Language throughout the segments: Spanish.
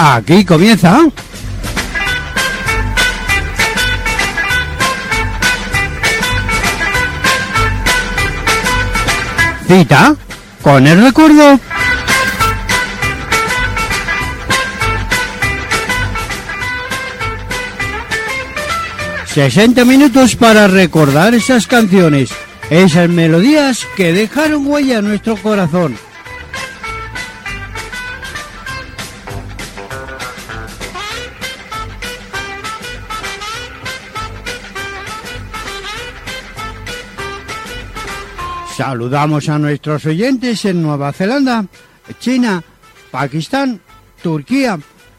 Aquí comienza. Cita con el recuerdo. Sesenta minutos para recordar esas canciones, esas melodías que dejaron huella en nuestro corazón. Saludamos a nuestros oyentes en Nueva Zelanda, China, Pakistán, Turquía,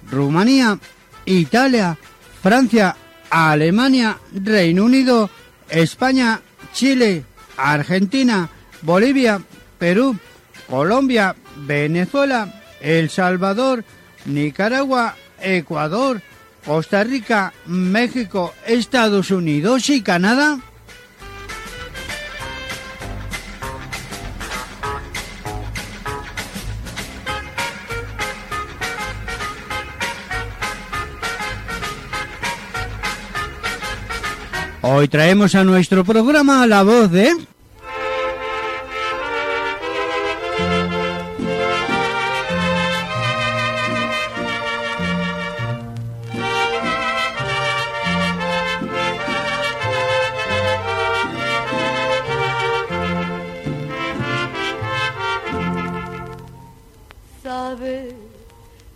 Rumanía, Italia, Francia, Alemania, Reino Unido, España, Chile, Argentina, Bolivia, Perú, Colombia, Venezuela, El Salvador, Nicaragua, Ecuador, Costa Rica, México, Estados Unidos y Canadá. Hoy traemos a nuestro programa la voz de... Sabe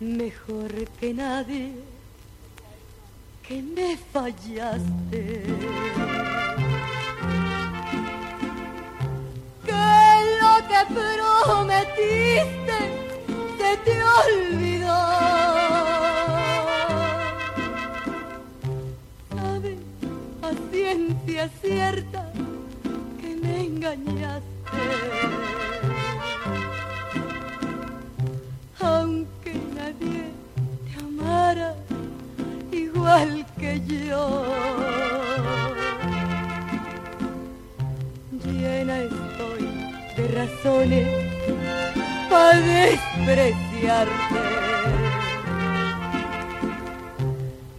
mejor que nadie fallaste. Que lo que prometiste se te olvidó. Sabes a ciencia cierta para despreciarte.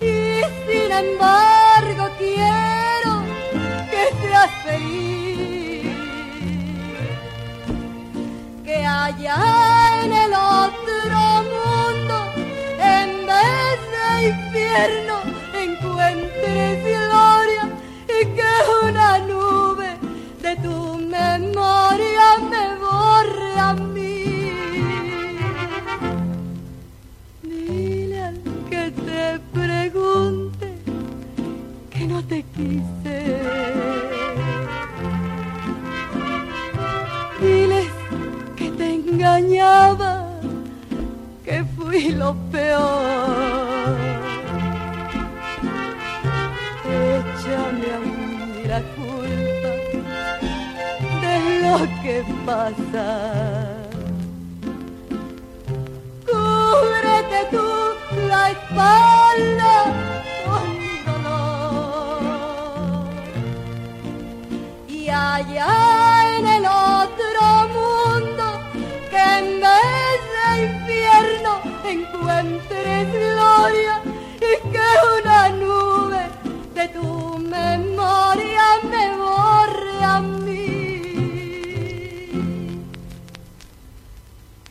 Y sin embargo quiero que seas feliz. Que haya quise. Diles que te engañaba que fui lo peor. Échame a mí la culpa de lo que pasa. Cúbrete tú la espalda encuentres gloria y que una nube de tu memoria me borre a mí.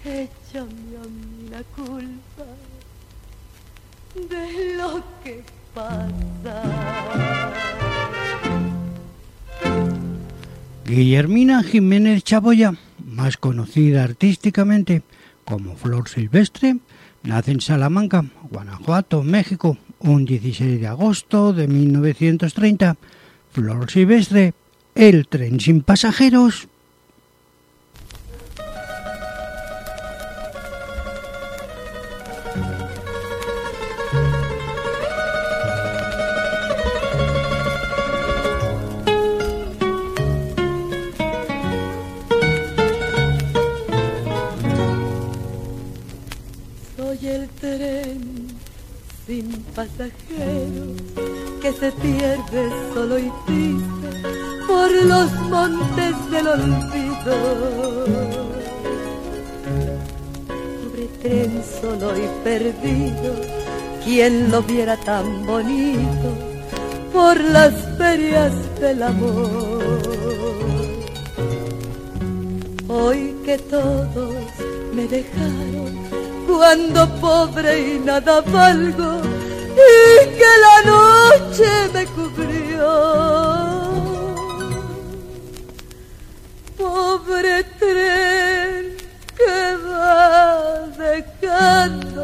Échame a mí la culpa de lo que pasa. Guillermina Jiménez Chaboya, más conocida artísticamente como Flor Silvestre, nace en Salamanca, Guanajuato, México, un 16 de agosto de 1930. Flor Silvestre, el tren sin pasajeros. Tren sin pasajeros que se pierde solo y triste por los montes del olvido. Sobre tren solo y perdido, quien lo viera tan bonito por las ferias del amor. Hoy que todos me dejaron cuando pobre y nada valgo y que la noche me cubrió. Pobre tren que va dejando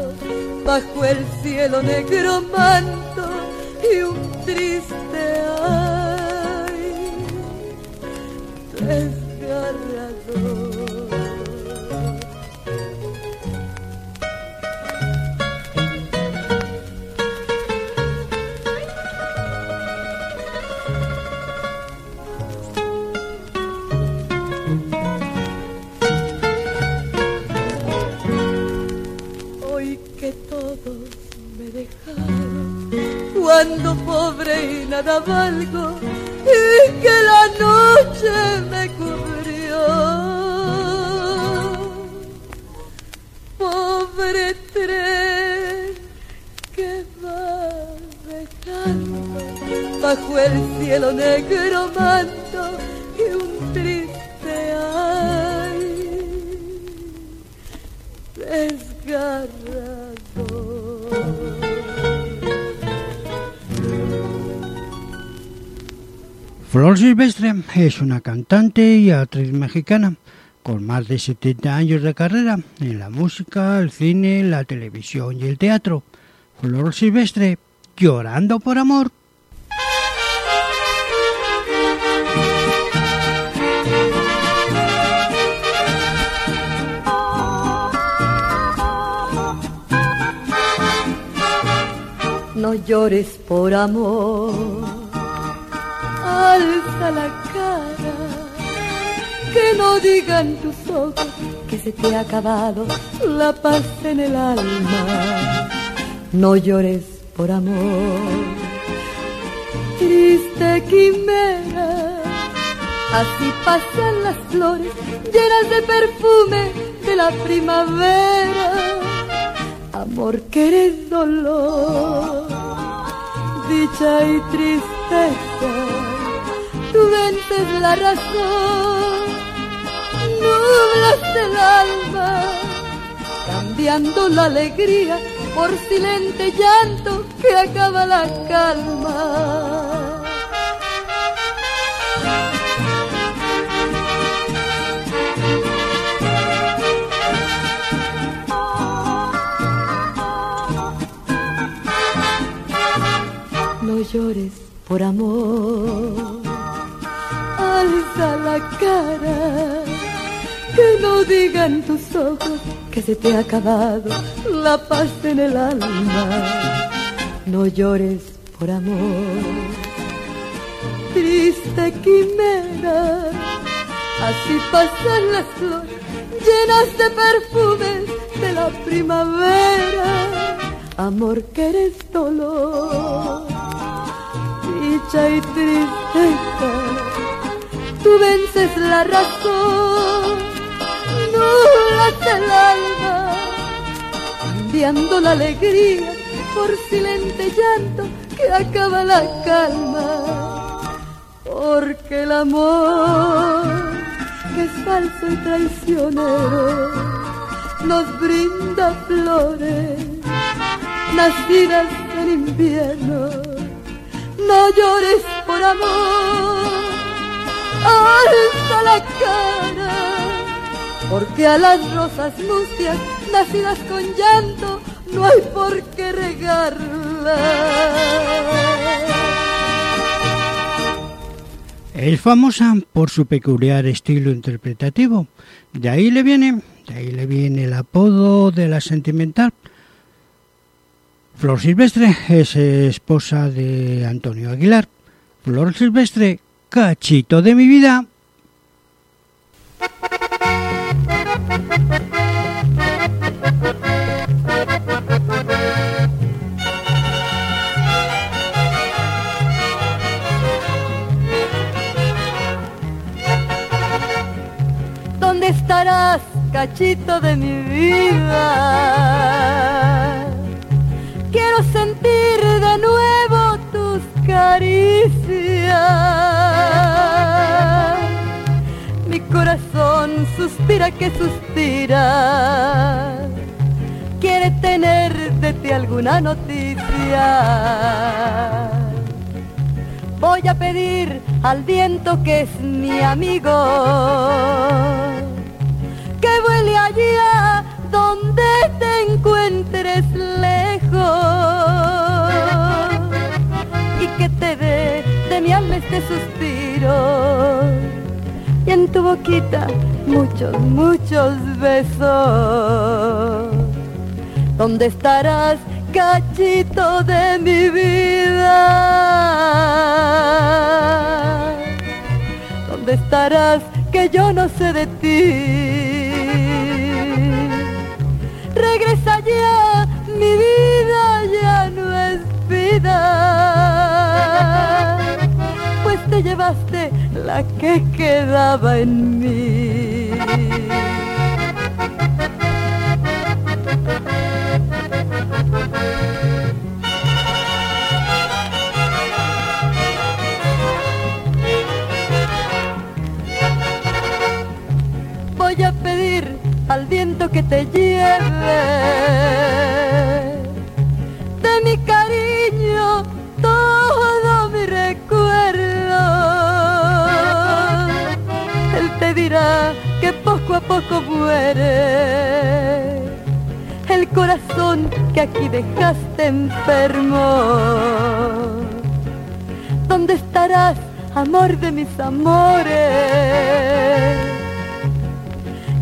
bajo el cielo negro manto y un triste ay desgarrador. Cuando pobre y nada valgo y que la noche me cubrió. Pobre tren que va dejando bajo el cielo negro manto y un triste ay desgarrado. Flor Silvestre es una cantante y actriz mexicana con más de 70 años de carrera en la música, el cine, la televisión y el teatro. Flor Silvestre, llorando por amor. No llores por amor la cara, que no digan tus ojos que se te ha acabado la paz en el alma. No llores por amor, triste quimera. Así pasan las flores llenas de perfume de la primavera. Amor que eres dolor, dicha y tristeza tú vences la razón, nublas el alma, cambiando la alegría por silente llanto que acaba la calma. No llores por amor alza la cara, que no digan tus ojos que se te ha acabado la paz en el alma. No llores por amor, triste quimera, así pasan las flores llenas de perfumes de la primavera. Amor que eres dolor, dicha y tristeza tú vences la razón, nulas el alma, cambiando la alegría por silente llanto que acaba la calma, porque el amor que es falso y traicionero nos brinda flores nacidas en invierno. No llores por amor alza la cara, porque a las rosas mustias nacidas con llanto no hay por qué regarla. Es famosa por su peculiar estilo interpretativo. De ahí le viene, de ahí le viene el apodo de la sentimental. Flor Silvestre es esposa de Antonio Aguilar. Flor Silvestre cachito de mi vida. ¿Dónde estarás, cachito de mi vida. Quiero sentir de nuevo tus caricias. Corazón suspira que suspira. Quiere tener de ti alguna noticia. Voy a pedir al viento que es mi amigo que vuele allá donde te encuentres lejos y que te dé de mi alma este suspiro y en tu boquita muchos, muchos besos. ¿Dónde estarás, cachito de mi vida? ¿Dónde estarás que yo no sé de ti? Regresa ya, mi vida ya no es vida, te llevaste la que quedaba en mí. Voy a pedir al viento que te lleve poco a poco muere el corazón que aquí dejaste enfermo. ¿Dónde estarás, amor de mis amores?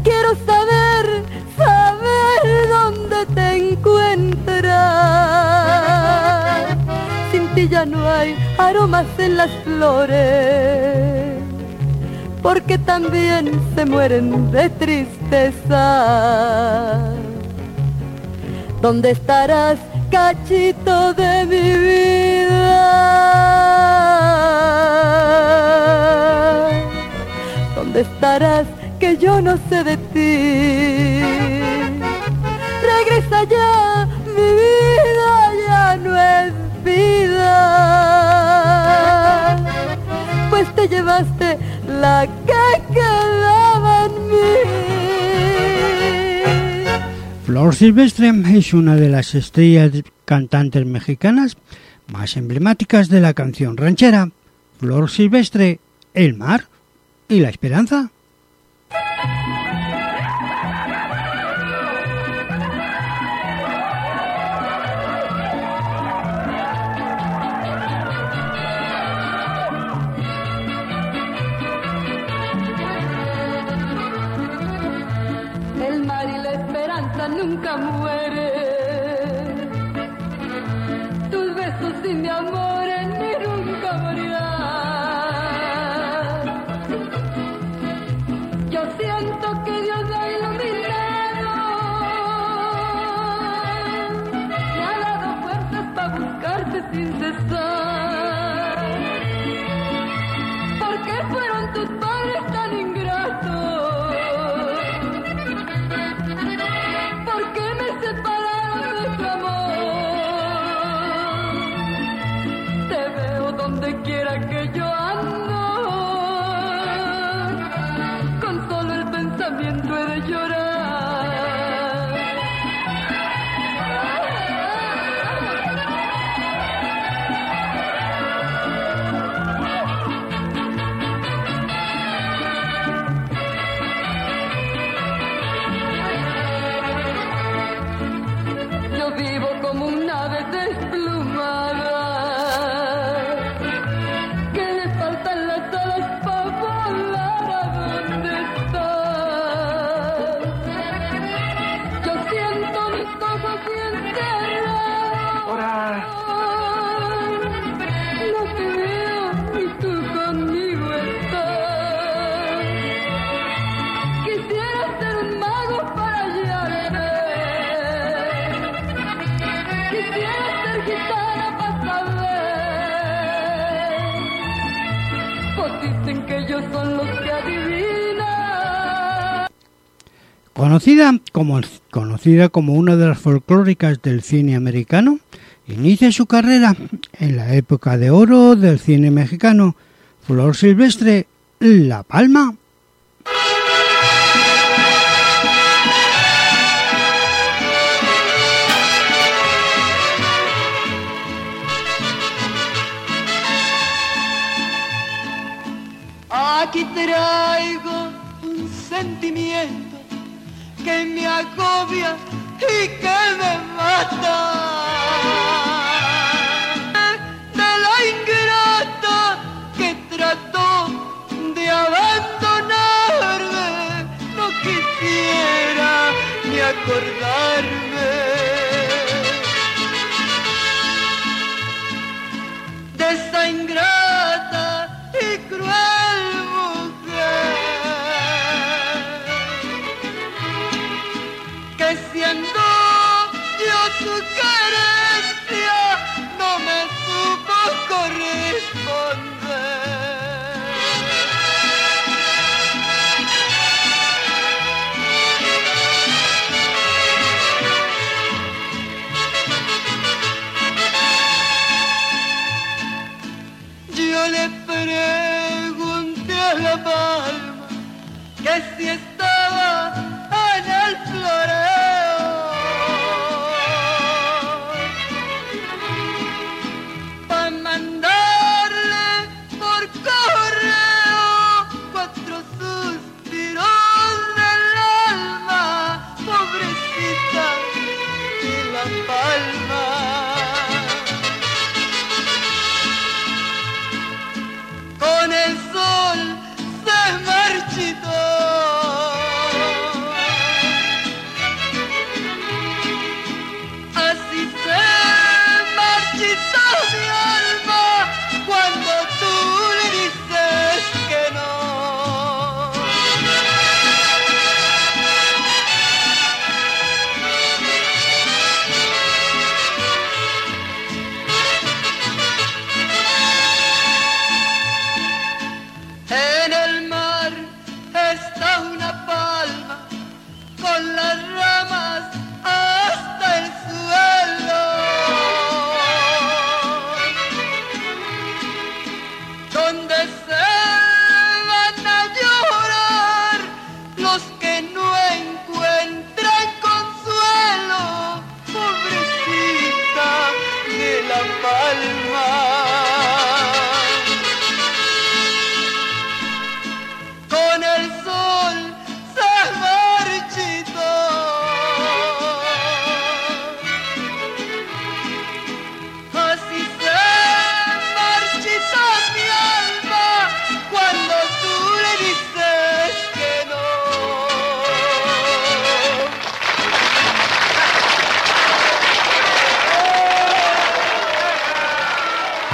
Quiero saber, saber dónde te encuentras. Sin ti ya no hay aromas en las flores, porque también se mueren de tristeza. ¿Dónde estarás, cachito de mi vida? ¿Dónde estarás? que yo no sé de ti. Regresa ya, mi vida ya no es vida. Te llevaste la que quedaba en mí. Flor Silvestre es una de las estrellas cantantes mexicanas más emblemáticas de la canción ranchera. Flor Silvestre, el mar y la esperanza. Conocida como, conocida como una de las folclóricas del cine americano, inicia su carrera en la época de oro del cine mexicano. Flor Silvestre, La Palma. Aquí traigo un sentimiento que me agobia y que me mata. De la ingrata que trató de abandonarme, no quisiera ni acordarme. Pregunté a la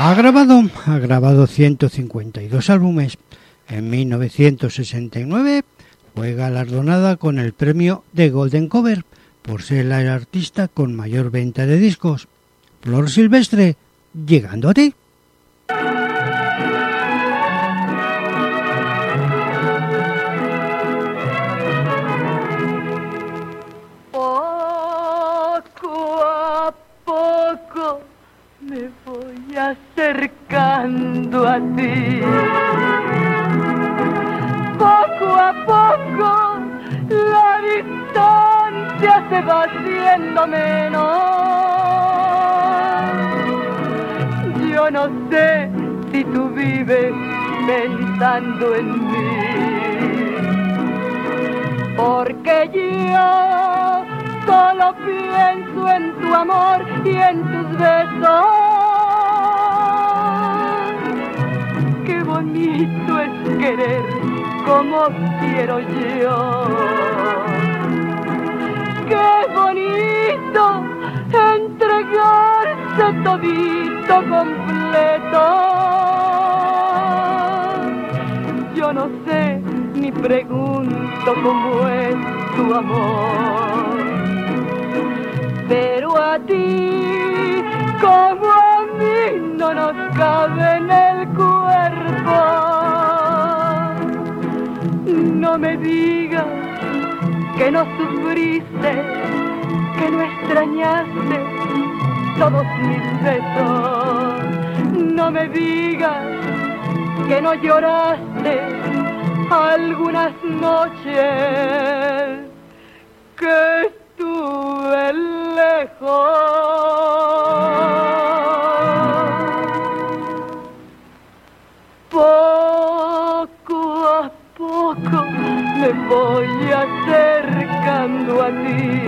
Ha grabado, ha grabado 152 álbumes. En 1969 fue galardonada con el premio de Golden Cover por ser la artista con mayor venta de discos. Flor Silvestre, llegando a ti. Acercando a ti. Poco a poco la distancia se va haciendo menos. Yo no sé si tú vives pensando en mí porque yo solo pienso en tu amor y en tus besos. Bonito es querer como quiero yo. Qué bonito entregarse todito completo. Yo no sé ni pregunto cómo es tu amor. Pero a ti, como a mí, no nos cabe en el cuerpo. No me digas que no sufriste, que no extrañaste todos mis besos. No me digas que no lloraste algunas noches que estuve lejos. Voy acercando a ti.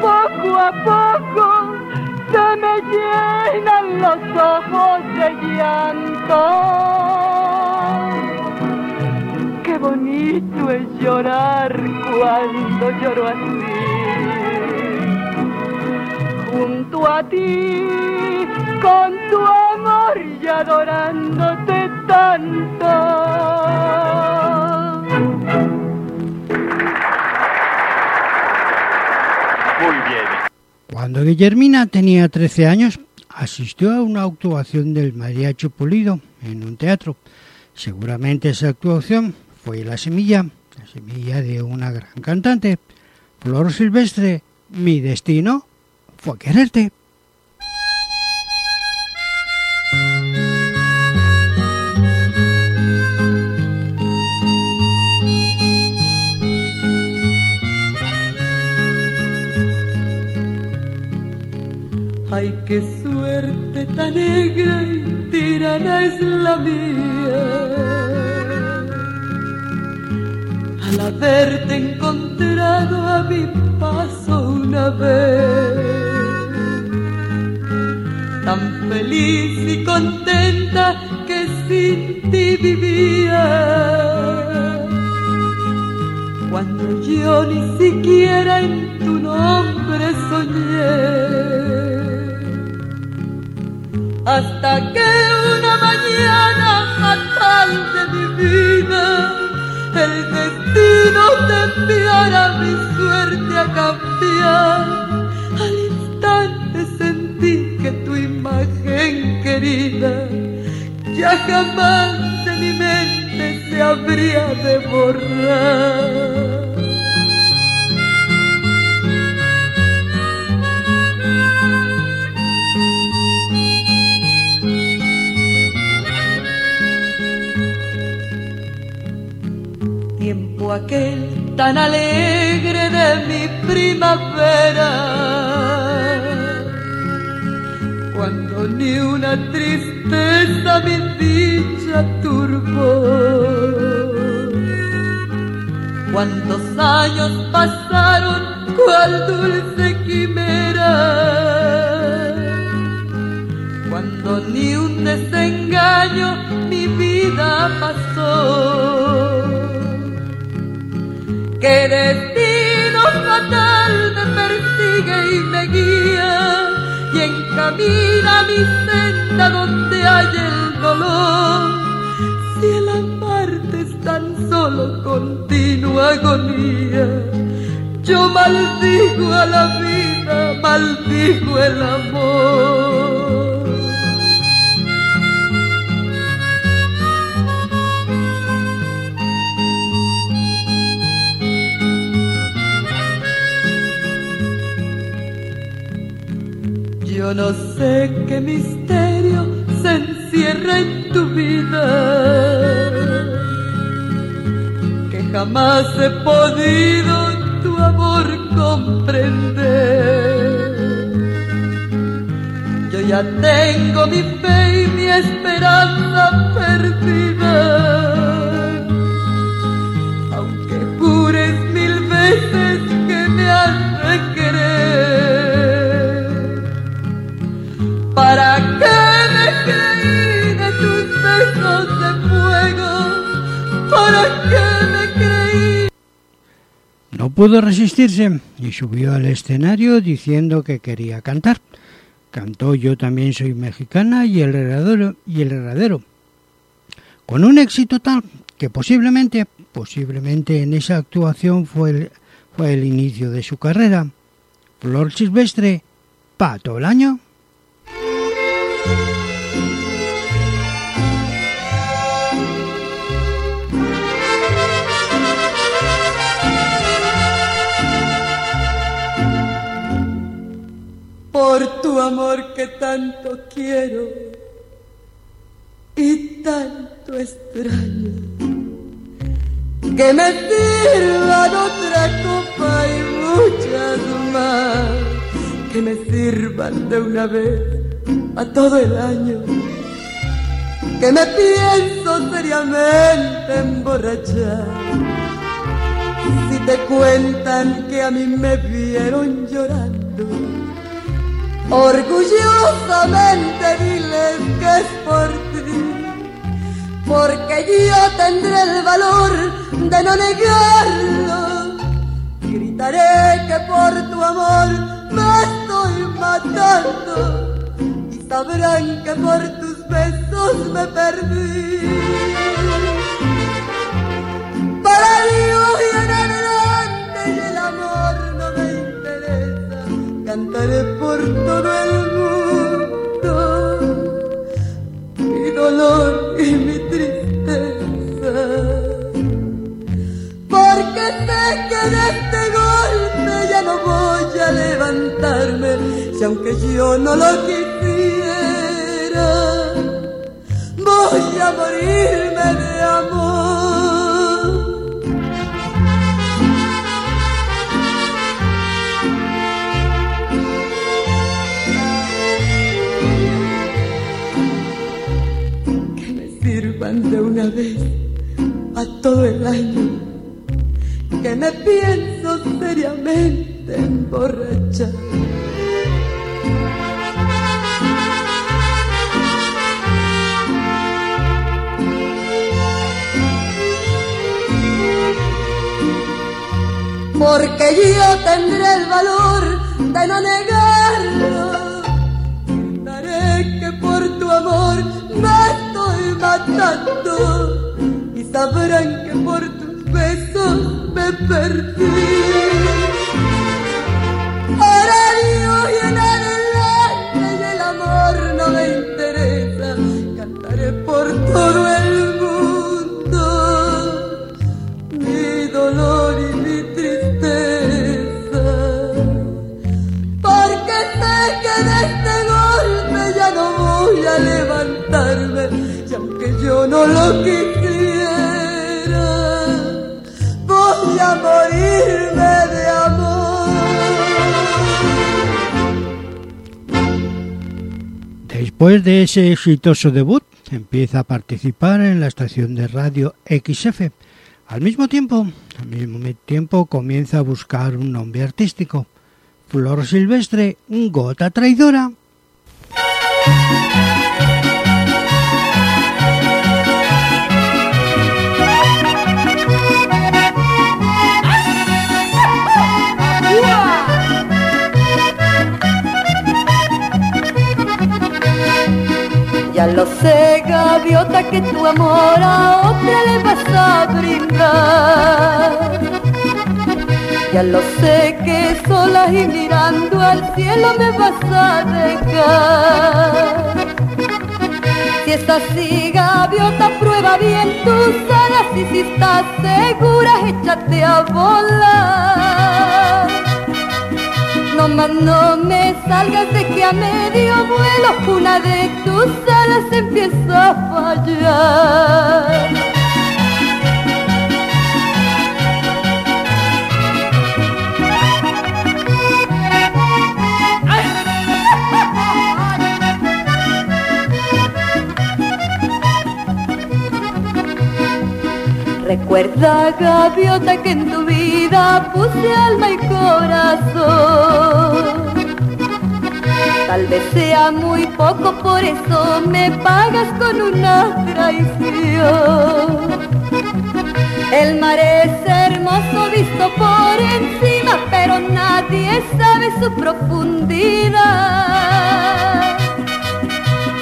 Poco a poco se me llenan los ojos de llanto. Qué bonito es llorar cuando lloro así. Junto a ti, con tu amor y adorándote tanto. Cuando Guillermina tenía 13 años, asistió a una actuación del Mariacho Pulido en un teatro. Seguramente esa actuación fue la semilla, la semilla de una gran cantante. Flor Silvestre, mi destino fue quererte. Ay, qué suerte tan negra y tirana es la mía. Al haberte encontrado a mi paso una vez, tan feliz y contenta que sin ti vivía. Cuando yo ni siquiera en tu nombre soñé hasta que una mañana fatal de mi vida el destino te enviara mi suerte a cambiar. Al instante sentí que tu imagen querida ya jamás de mi mente se habría de borrar. Aquel tan alegre de mi primavera, cuando ni una tristeza mi dicha turbó. Cuántos años pasaron, cual dulce quimera, cuando ni un desengaño mi vida pasó que destino fatal me persigue y me guía y encamina mi senda donde hay el dolor. Si el amarte es tan solo continua agonía, yo maldigo a la vida, maldigo el amor. No sé qué misterio se encierra en tu vida, que jamás he podido tu amor comprender. Yo ya tengo mi fe y mi esperanza perdida, pudo resistirse y subió al escenario diciendo que quería cantar. Cantó Yo también soy mexicana y el herradero, y el herradero. Con un éxito tal que posiblemente, posiblemente en esa actuación fue el, fue el inicio de su carrera. Flor Silvestre, Pato el año. Por tu amor que tanto quiero y tanto extraño. Que me sirvan otra copa y muchas más, que me sirvan de una vez a todo el año. Que me pienso seriamente emborrachar. Si te cuentan que a mí me vieron llorando Orgullosamente diles que es por ti, porque yo tendré el valor de no negarlo. Gritaré que por tu amor me estoy matando y sabrán que por tus besos me perdí. Para Dios y por todo el mundo mi dolor y mi tristeza. Porque sé que de este golpe ya no voy a levantarme, si aunque yo no lo quisiera, voy a morirme de amor. De una vez a todo el año, que me pienso seriamente emborrachar. Porque yo tendré el valor de no negarlo Gritaré que por tu amor me matando y sabrán que por tus besos me perdí. Ese exitoso debut, empieza a participar en la estación de radio XF. Al mismo tiempo, al mismo tiempo comienza a buscar un nombre artístico. Flor Silvestre, gota traidora. Ya lo sé, gaviota, que tu amor a otra le vas a brindar. Ya lo sé que sola y mirando al cielo me vas a dejar. Si es así, gaviota, prueba bien tus alas y si estás segura, échate a volar. No más no me salgas de que a medio vuelo una de tus alas empieza a fallar. Recuerda, gaviota, que en tu vida puse alma y corazón. Tal vez sea muy poco, por eso me pagas con una traición. El mar es hermoso visto por encima, pero nadie sabe su profundidad.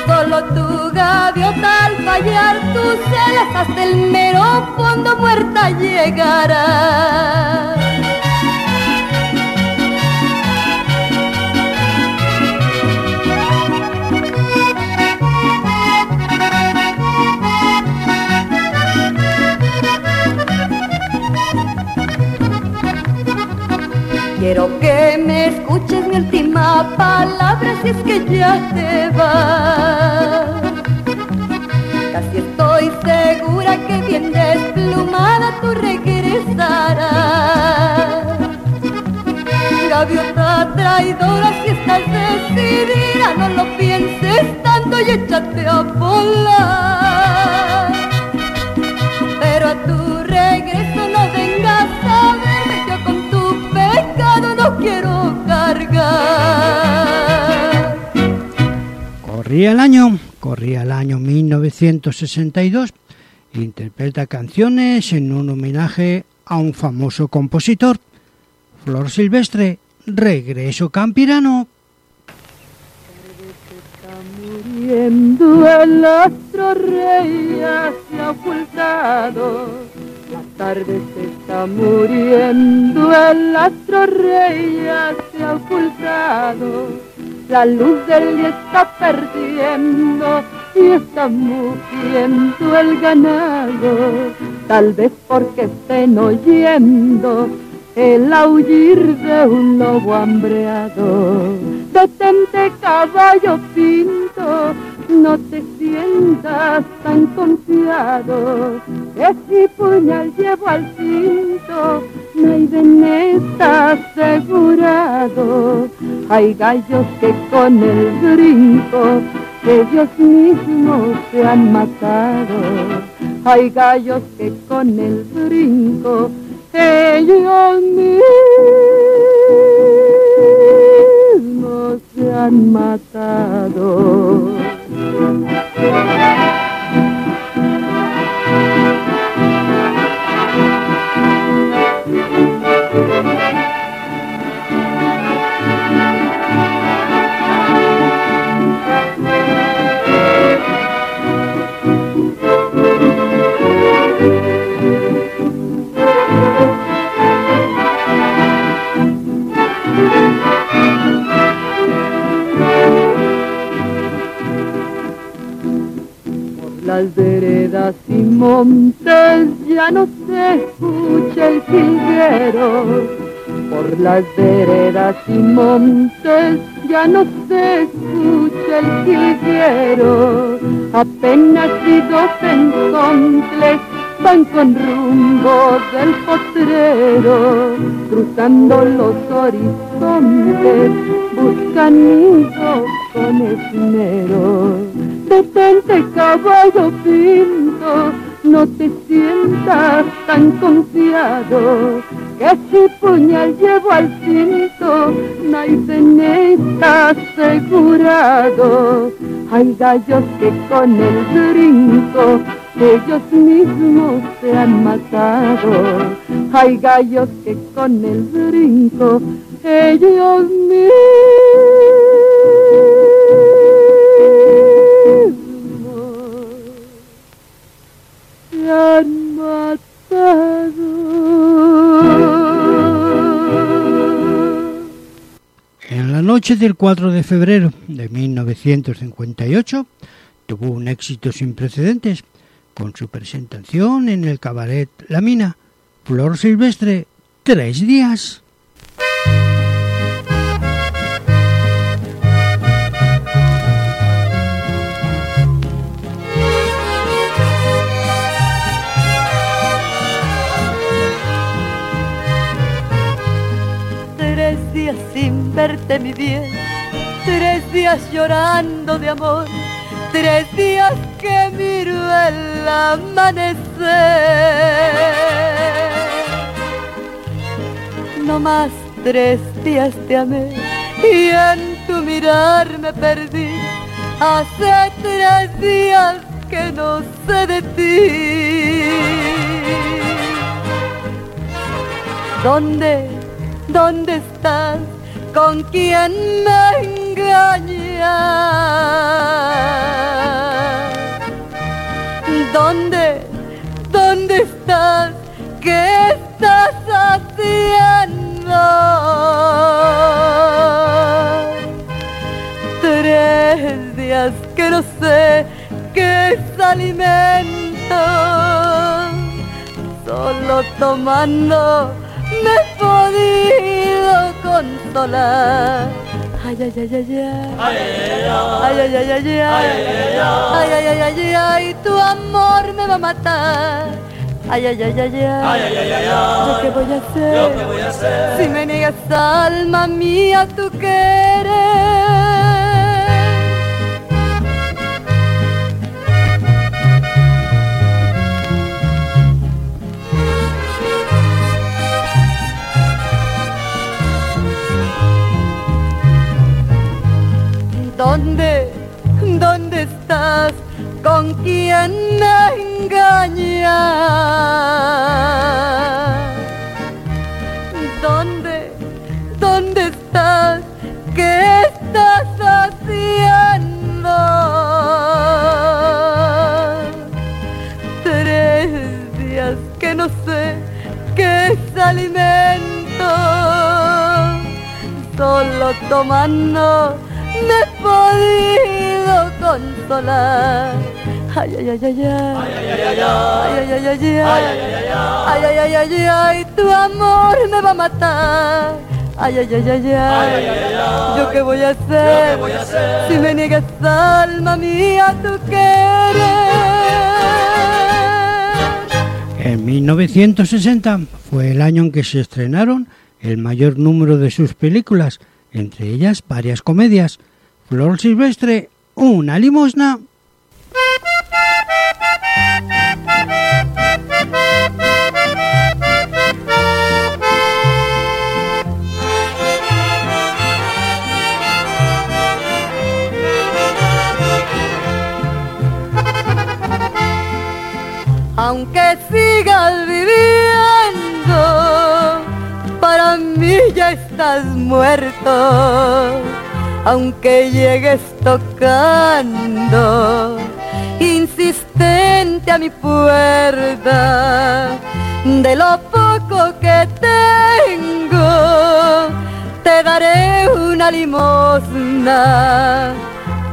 Solo tu gaviota al fallar tus alas hasta el mero fondo muerta llegará. Quiero que me escuches mi última palabra si es que ya te vas. Casi estoy segura que bien desplumada tú regresarás. Gaviota traidora, si estás decidida, no lo pienses tanto y échate a volar. No quiero cargar. Corría el año, corría el año 1962, interpreta canciones en un homenaje a un famoso compositor, Flor Silvestre, Regreso Campirano. muriendo el astro rey se ha ocultado. La tarde se está muriendo, el astro rey se ha ocultado. La luz del día está perdiendo y está muriendo el ganado. Tal vez porque estén oyendo el aullir de un lobo hambreado. Detente caballo pinto, no te sientas tan confiado, que si puñal llevo al cinto, Maiden está asegurado. Hay gallos que con el brinco ellos mismos se han matado. Hay gallos que con el brinco ellos mismos se han matado. Thank you. Las veredas y montes ya no se escucha el jilguero. Por las veredas y montes ya no se escucha el jilguero. Apenas y dos encontles van con rumbo del potrero, cruzando los horizontes, buscan nidos con esmero detente caballo pinto, no te sientas tan confiado, que si puñal llevo al cinto, Naiden está asegurado. Hay gallos que con el brinco ellos mismos se han matado. Hay gallos que con el brinco ellos mismos En la noche del 4 de febrero de 1958 tuvo un éxito sin precedentes con su presentación en el cabaret La Mina, Flor Silvestre, tres días. Verte mi bien, tres días llorando de amor, tres días que miro el amanecer. No más tres días te amé y en tu mirar me perdí. Hace tres días que no sé de ti. ¿Dónde ¿Dónde estás? ¿Con quién me engañas? ¿Dónde? ¿Dónde estás? ¿Qué estás haciendo? Tres días que no sé qué es alimento, solo tomando me podido consolar. Ay, ay, ay, ay, ay. Ay, ay, ay, ay, ay. Ay, ay, ay, ay, ay. Tu amor me va a matar. Ay, ay, ay, ay, ay. ¿Yo qué voy a hacer? ¿Yo qué voy a hacer? Si me niegas, alma mía, tu querer. ¿Dónde, dónde estás? ¿Con quién me engañas? ¿Dónde, dónde estás? ¿Qué estás haciendo? Tres días que no sé qué es alimento, solo tomando podido consolar. Ay, ay, ay, ay, ay, ay, ay, ay, ay, ay, ay, ay, ay, ay, ay, tu amor me va a matar. Ay, ay, ay, ay, ay, ¿yo qué voy a hacer? Si me niegas alma mía tu querer. En 1960 fue el año en que se estrenaron el mayor número de sus películas, entre ellas varias comedias. Flor Silvestre, una limosna. Aunque sigas viviendo, para mí ya estás muerto aunque llegues tocando insistente a mi puerta de lo poco que tengo te daré una limosna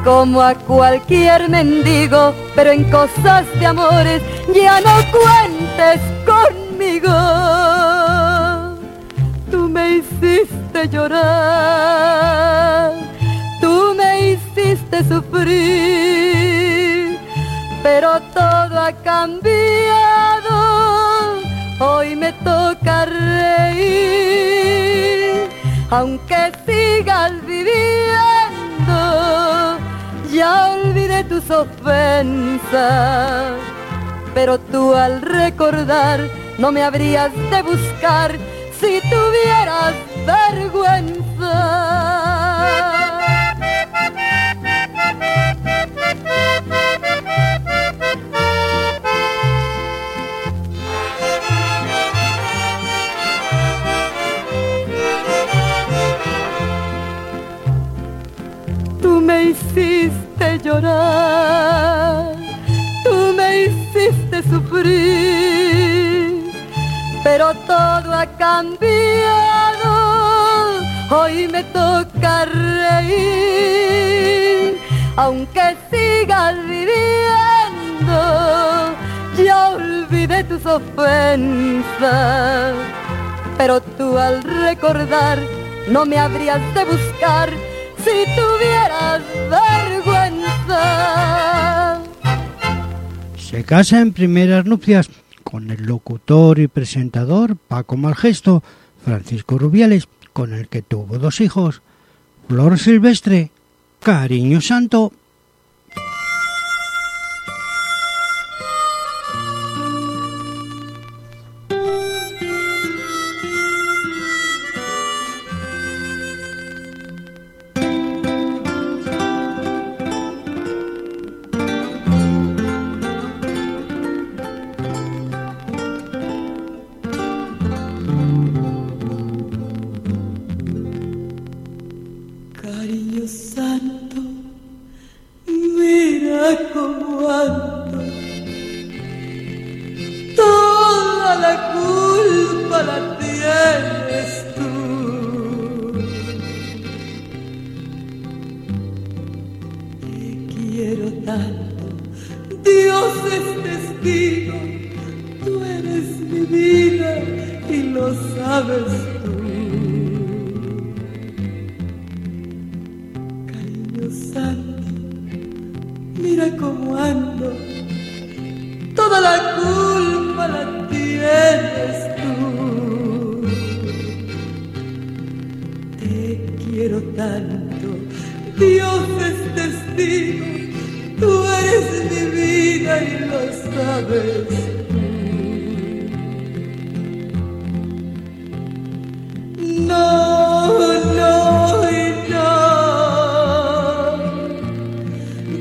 como a cualquier mendigo pero en cosas de amores ya no cuentes conmigo. Tú me hiciste llorar hiciste sufrir, pero todo ha cambiado, hoy me toca reír, aunque sigas viviendo, ya olvidé tus ofensas, pero tú al recordar no me habrías de buscar si tuvieras vergüenza. Llorar, tú me hiciste sufrir, pero todo ha cambiado, hoy me toca reír, aunque sigas viviendo, ya olvidé tus ofensas, pero tú al recordar no me habrías de buscar. Si tuvieras. Se casa en primeras nupcias con el locutor y presentador Paco Malgesto, Francisco Rubiales, con el que tuvo dos hijos, Flor Silvestre, Cariño Santo quiero tanto, Dios es testigo, tú eres mi vida y lo sabes. No, no no.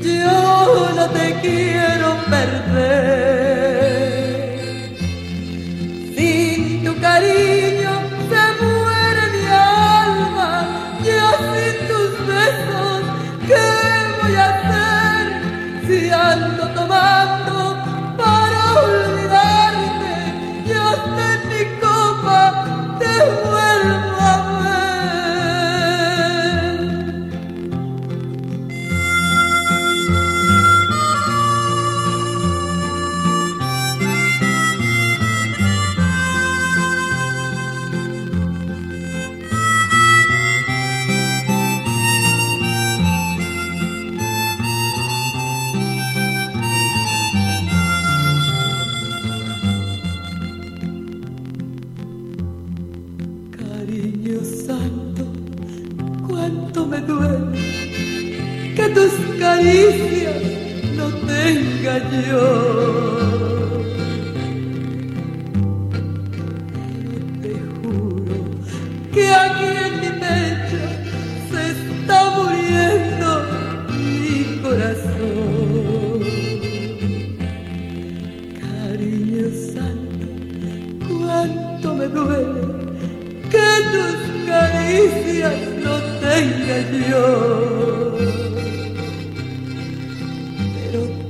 Yo no te quiero perder.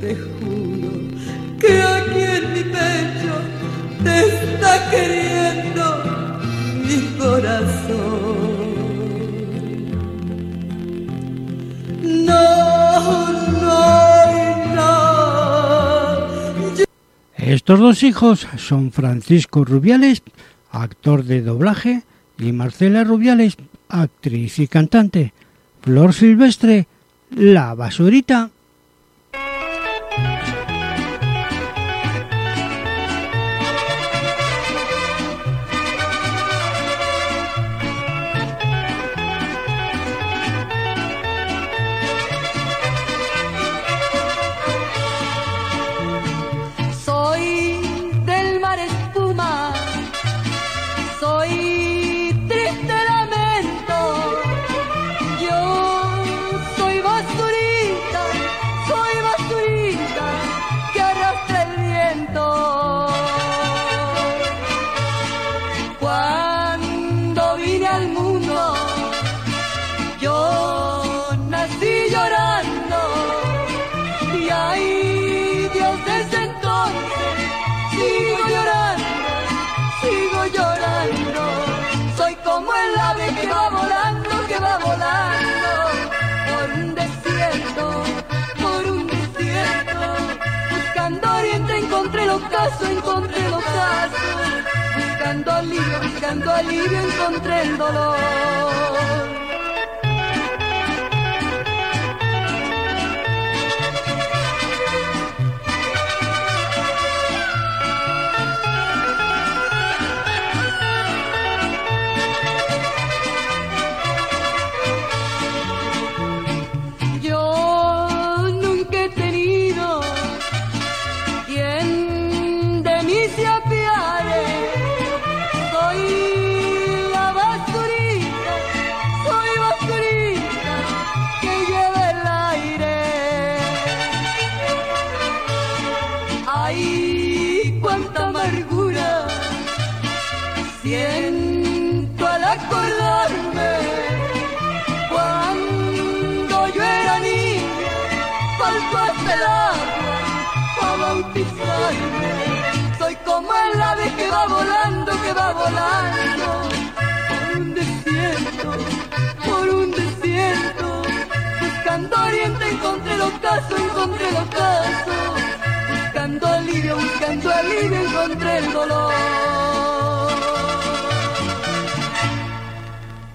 Te juro que aquí en mi pecho te está queriendo mi corazón. No, no, no. Estos dos hijos son Francisco Rubiales, actor de doblaje, y Marcela Rubiales, actriz y cantante. Flor Silvestre, la basurita. Encontré el ocaso. Buscando alivio, buscando alivio encontré el dolor. Por un desierto, por un desierto. Buscando oriente encontré el ocaso, encontré el ocaso. Buscando alivio, buscando alivio encontré el dolor.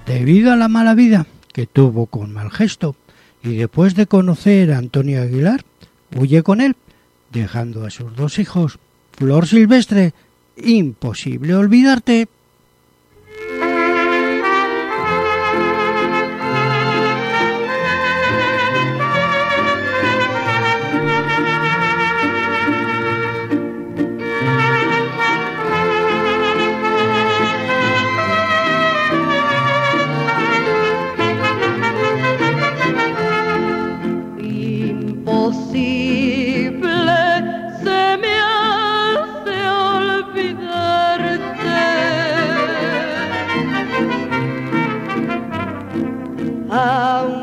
Debido a la mala vida que tuvo con mal gesto y después de conocer a Antonio Aguilar, huye con él, dejando a sus dos hijos, Flor Silvestre, imposible olvidarte. how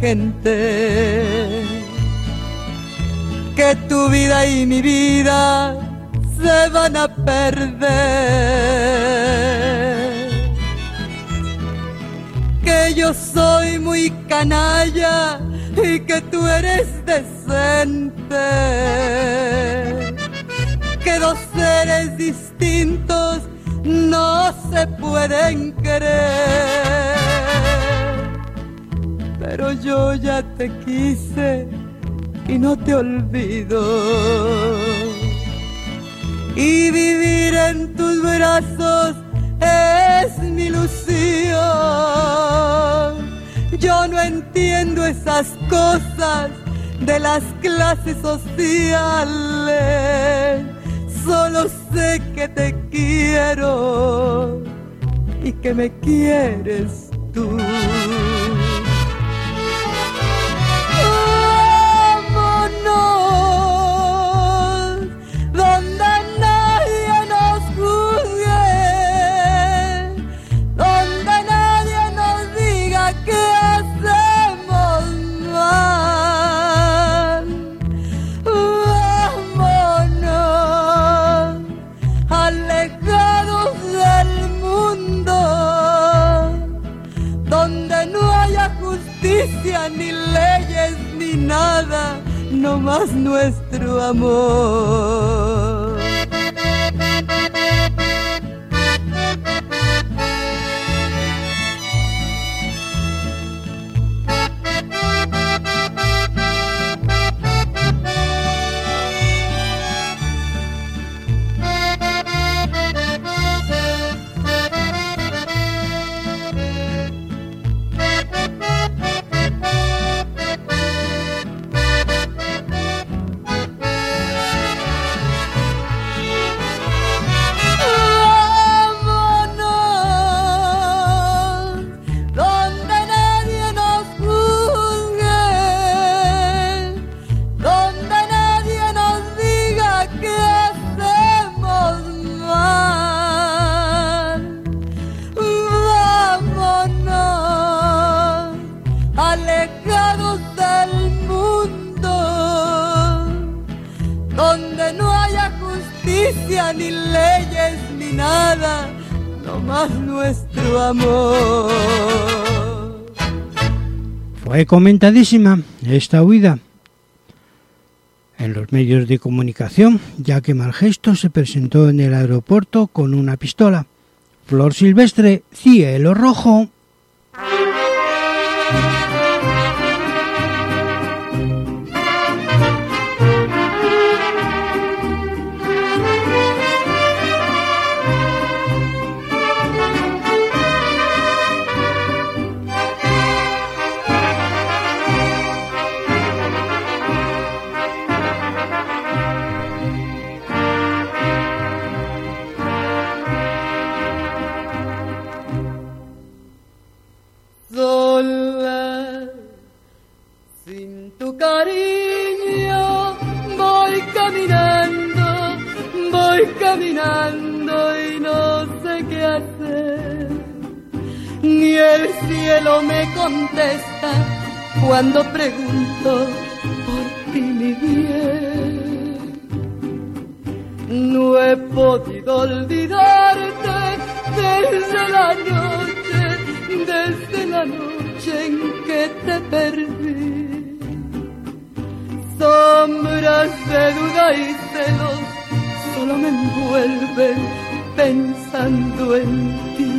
gente. Que tu vida y mi vida se van a perder. Que yo soy muy canalla y que tú eres decente. Que dos seres distintos no se pueden yo ya te quise y no te olvido. Y vivir en tus brazos es mi ilusión. Yo no entiendo esas cosas de las clases sociales solo sé que te quiero y que me quieres comentadísima esta huida en los medios de comunicación, ya que Malgesto se presentó en el aeropuerto con una pistola. Flor silvestre, cielo rojo. Ni el cielo me contesta cuando pregunto por ti, mi bien. No he podido olvidarte desde la noche, desde la noche en que te perdí. Sombras de duda y celos solo me envuelven pensando en ti.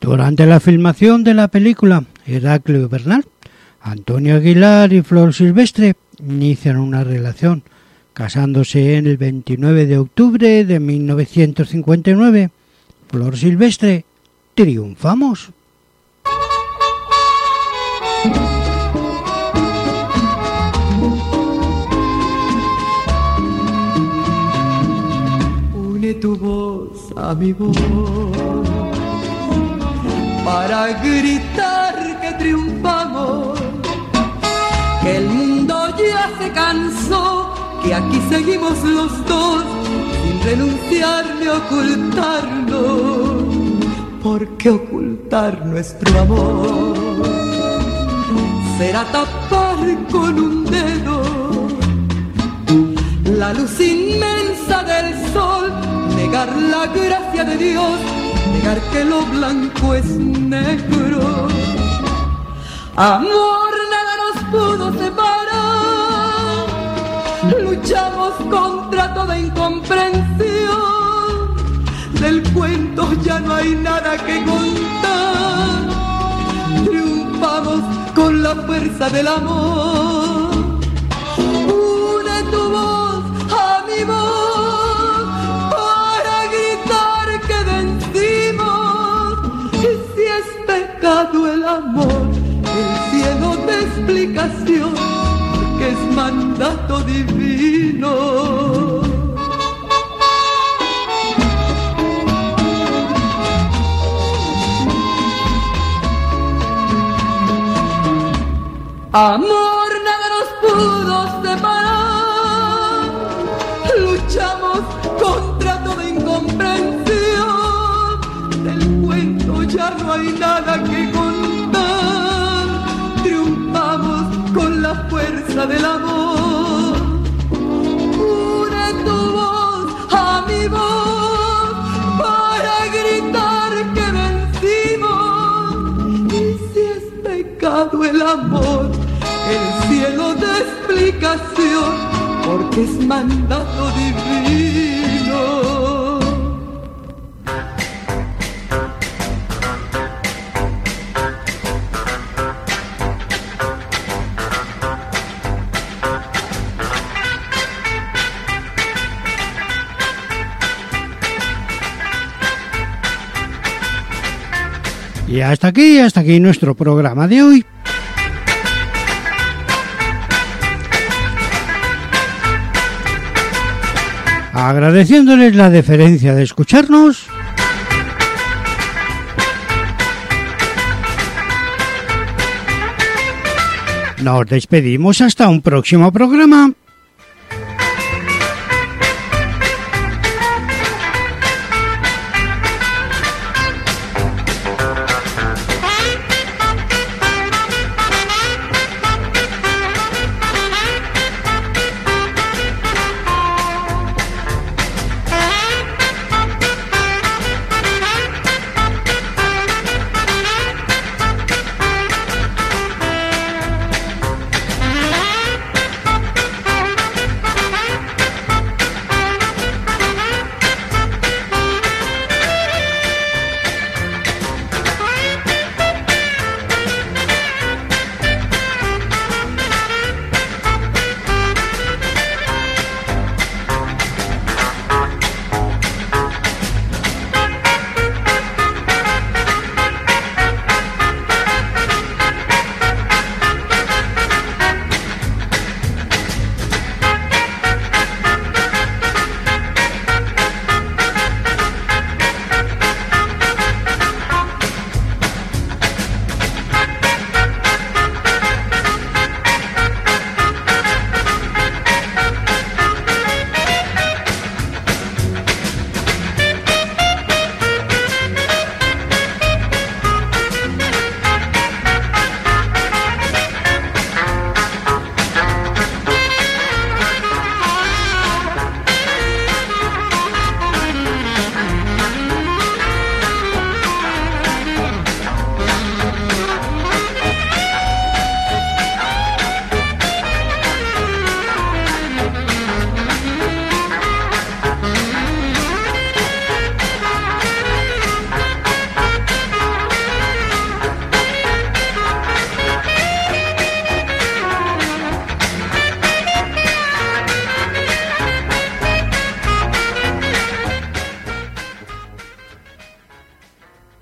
Durante la filmación de la película Heraclio Bernal, Antonio Aguilar y Flor Silvestre inician una relación casándose en el 29 de octubre de 1959. Flor Silvestre, triunfamos. Une tu voz a mi voz para gritar que triunfamos, que el mundo ya se cansó que aquí seguimos los dos sin renunciar ni ocultarlo. ¿Por qué ocultar nuestro amor? Será tapar con un dedo la luz inmensa del sol, negar la gracia de Dios, negar que lo blanco es negro. Amor, nada nos pudo separar luchamos contra toda incomprensión. Del cuento ya no hay nada que contar. Triunfamos con la fuerza del amor. Une tu voz a mi voz para gritar que vencimos. Y si es pecado el amor, el cielo de explicación que es mandato divino. Amor, nada nos pudo separar. Luchamos contra toda incomprensión. Del cuento ya no hay nada que fuerza del amor. Une tu voz a mi voz para gritar que vencimos. Y si es pecado el amor, el cielo de explicación, porque es mandato divino. Y hasta aquí, hasta aquí nuestro programa de hoy. Agradeciéndoles la deferencia de escucharnos. Nos despedimos hasta un próximo programa.